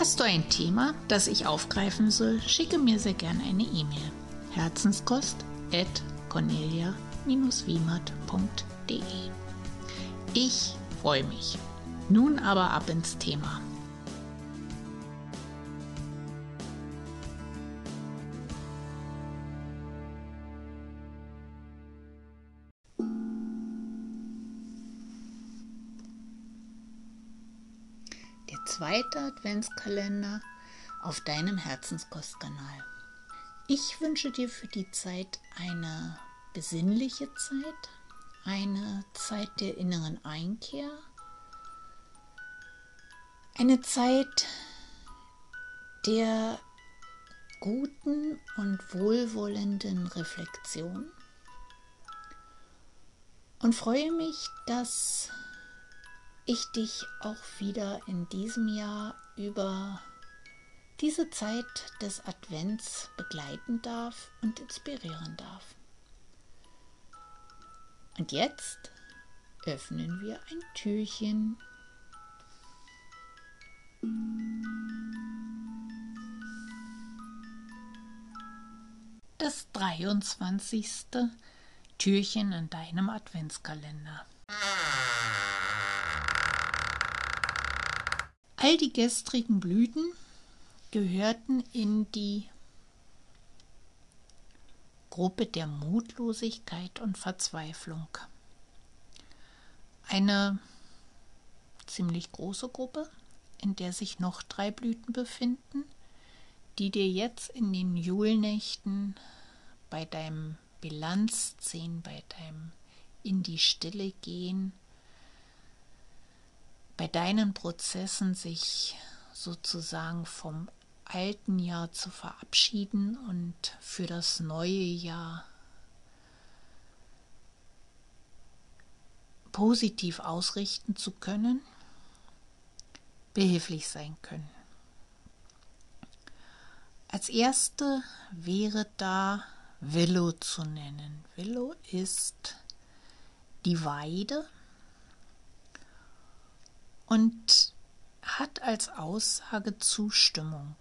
Hast du ein Thema, das ich aufgreifen soll, schicke mir sehr gerne eine E-Mail. Herzenskost at cornelia-wiemert.de Ich freue mich. Nun aber ab ins Thema. Zweite Adventskalender auf deinem Herzenskostkanal. Ich wünsche dir für die Zeit eine besinnliche Zeit, eine Zeit der inneren Einkehr, eine Zeit der guten und wohlwollenden Reflexion und freue mich, dass ich dich auch wieder in diesem Jahr über diese Zeit des Advents begleiten darf und inspirieren darf. Und jetzt öffnen wir ein Türchen. Das 23. Türchen in deinem Adventskalender. All die gestrigen Blüten gehörten in die Gruppe der Mutlosigkeit und Verzweiflung. Eine ziemlich große Gruppe, in der sich noch drei Blüten befinden, die dir jetzt in den Julnächten bei deinem Bilanzziehen, bei deinem in die Stille gehen, bei deinen Prozessen sich sozusagen vom alten Jahr zu verabschieden und für das neue Jahr positiv ausrichten zu können, behilflich sein können. Als erste wäre da Willow zu nennen. Willow ist die Weide, und hat als Aussage Zustimmung.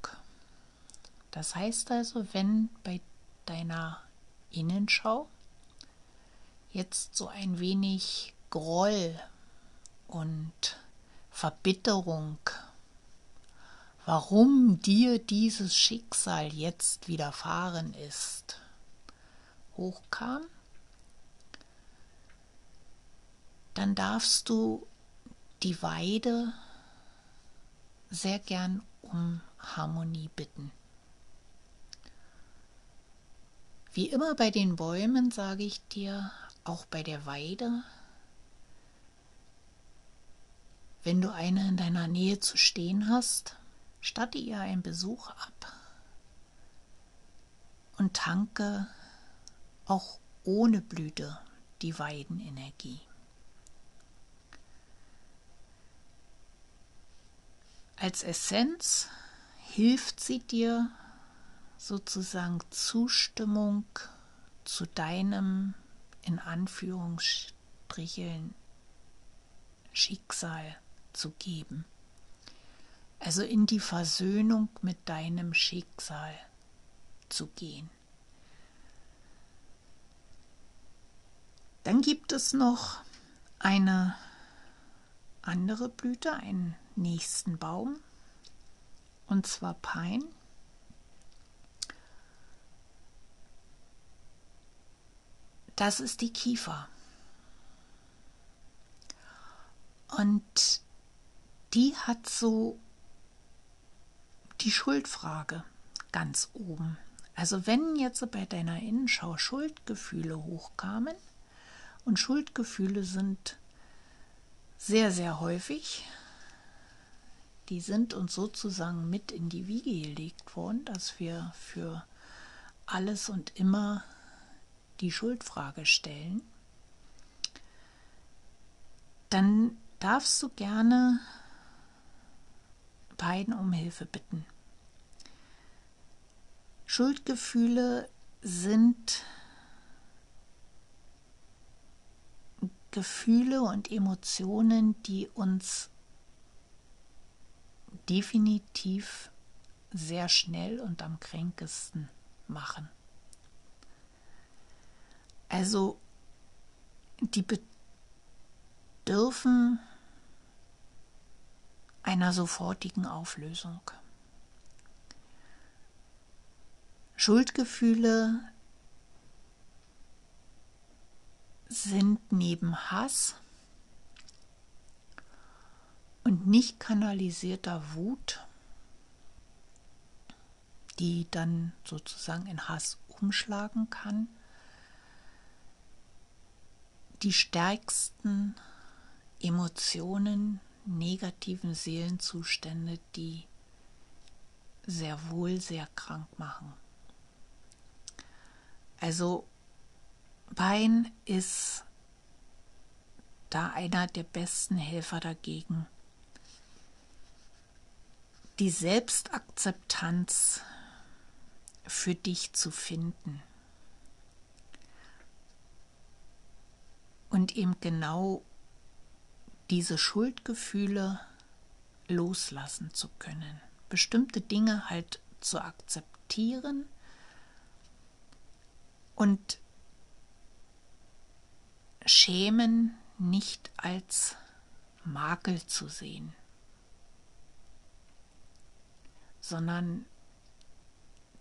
Das heißt also, wenn bei deiner Innenschau jetzt so ein wenig Groll und Verbitterung, warum dir dieses Schicksal jetzt widerfahren ist, hochkam, dann darfst du die Weide sehr gern um Harmonie bitten. Wie immer bei den Bäumen sage ich dir, auch bei der Weide, wenn du eine in deiner Nähe zu stehen hast, statte ihr einen Besuch ab und tanke auch ohne Blüte die Weidenenergie. Als Essenz hilft sie dir sozusagen Zustimmung zu deinem in Anführungsstrichen Schicksal zu geben. Also in die Versöhnung mit deinem Schicksal zu gehen. Dann gibt es noch eine andere Blüte, einen nächsten Baum, und zwar Pein. Das ist die Kiefer. Und die hat so die Schuldfrage ganz oben. Also wenn jetzt bei deiner Innenschau Schuldgefühle hochkamen, und Schuldgefühle sind sehr, sehr häufig. Die sind uns sozusagen mit in die Wiege gelegt worden, dass wir für alles und immer die Schuldfrage stellen, dann darfst du gerne beiden um Hilfe bitten. Schuldgefühle sind Gefühle und Emotionen, die uns definitiv sehr schnell und am kränkesten machen. Also die bedürfen einer sofortigen Auflösung. Schuldgefühle sind neben Hass und nicht kanalisierter Wut, die dann sozusagen in Hass umschlagen kann, die stärksten Emotionen, negativen Seelenzustände, die sehr wohl sehr krank machen. Also Wein ist da einer der besten Helfer dagegen. Die Selbstakzeptanz für dich zu finden. Und eben genau diese Schuldgefühle loslassen zu können. Bestimmte Dinge halt zu akzeptieren und Schämen nicht als Makel zu sehen, sondern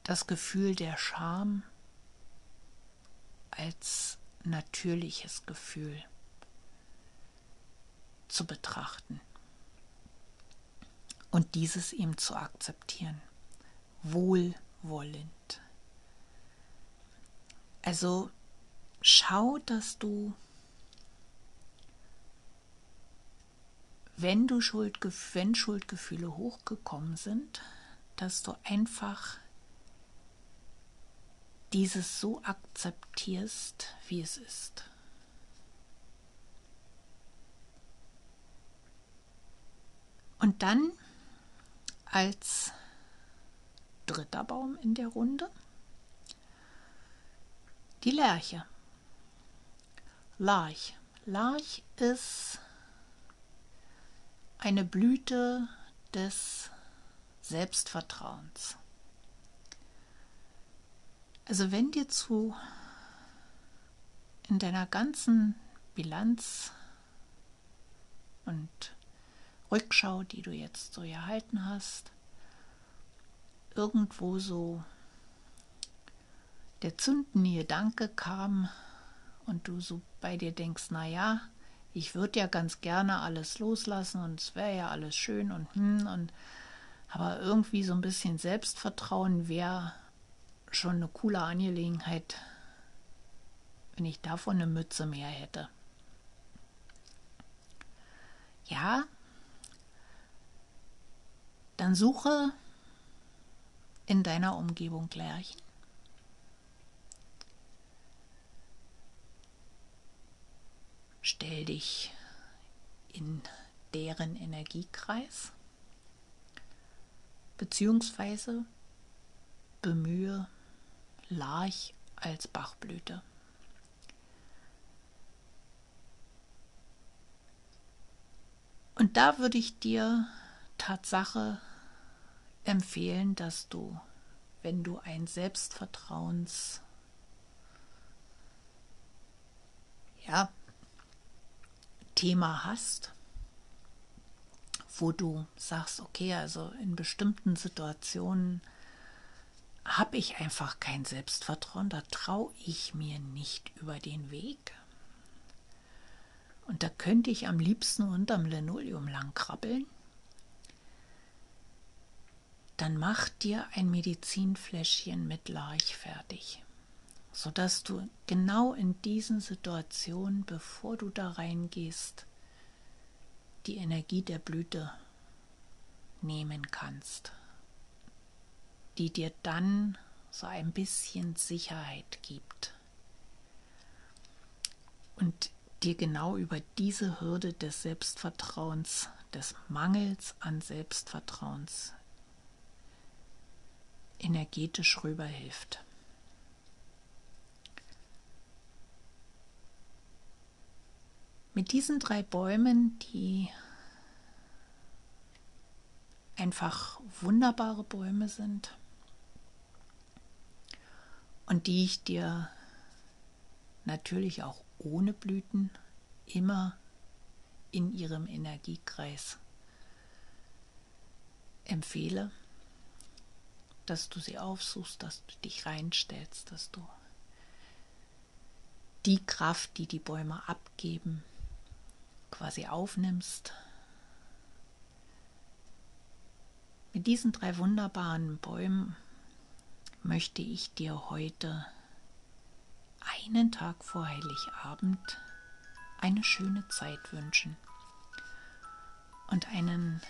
das Gefühl der Scham als natürliches Gefühl zu betrachten und dieses ihm zu akzeptieren, wohlwollend. Also schau, dass du wenn du Schuldgef wenn Schuldgefühle hochgekommen sind, dass du einfach dieses so akzeptierst, wie es ist. Und dann als dritter Baum in der Runde die Lerche. Larch. Larch ist eine Blüte des Selbstvertrauens. Also wenn dir zu in deiner ganzen Bilanz und Rückschau, die du jetzt so erhalten hast, irgendwo so der zündende Gedanke kam und du so bei dir denkst, na ja, ich würde ja ganz gerne alles loslassen und es wäre ja alles schön und hm und aber irgendwie so ein bisschen Selbstvertrauen wäre schon eine coole Angelegenheit, wenn ich davon eine Mütze mehr hätte. Ja, dann suche in deiner Umgebung Lerchen. Stell dich in deren Energiekreis, beziehungsweise bemühe Larch als Bachblüte. Und da würde ich dir Tatsache empfehlen, dass du, wenn du ein Selbstvertrauens ja, Thema hast, wo du sagst, okay, also in bestimmten Situationen habe ich einfach kein Selbstvertrauen, da traue ich mir nicht über den Weg. Und da könnte ich am liebsten unterm Linoleum lang krabbeln. Dann mach dir ein Medizinfläschchen mit Larch fertig sodass du genau in diesen Situationen, bevor du da reingehst, die Energie der Blüte nehmen kannst, die dir dann so ein bisschen Sicherheit gibt. Und dir genau über diese Hürde des Selbstvertrauens, des Mangels an Selbstvertrauens energetisch rüberhilft. Mit diesen drei Bäumen, die einfach wunderbare Bäume sind und die ich dir natürlich auch ohne Blüten immer in ihrem Energiekreis empfehle, dass du sie aufsuchst, dass du dich reinstellst, dass du die Kraft, die die Bäume abgeben, quasi aufnimmst. Mit diesen drei wunderbaren Bäumen möchte ich dir heute einen Tag vor Heiligabend eine schöne Zeit wünschen und einen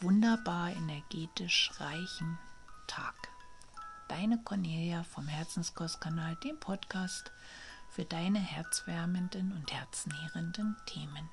wunderbar energetisch reichen Tag. Deine Cornelia vom Herzenskostkanal, dem Podcast für deine herzwärmenden und herznährenden Themen.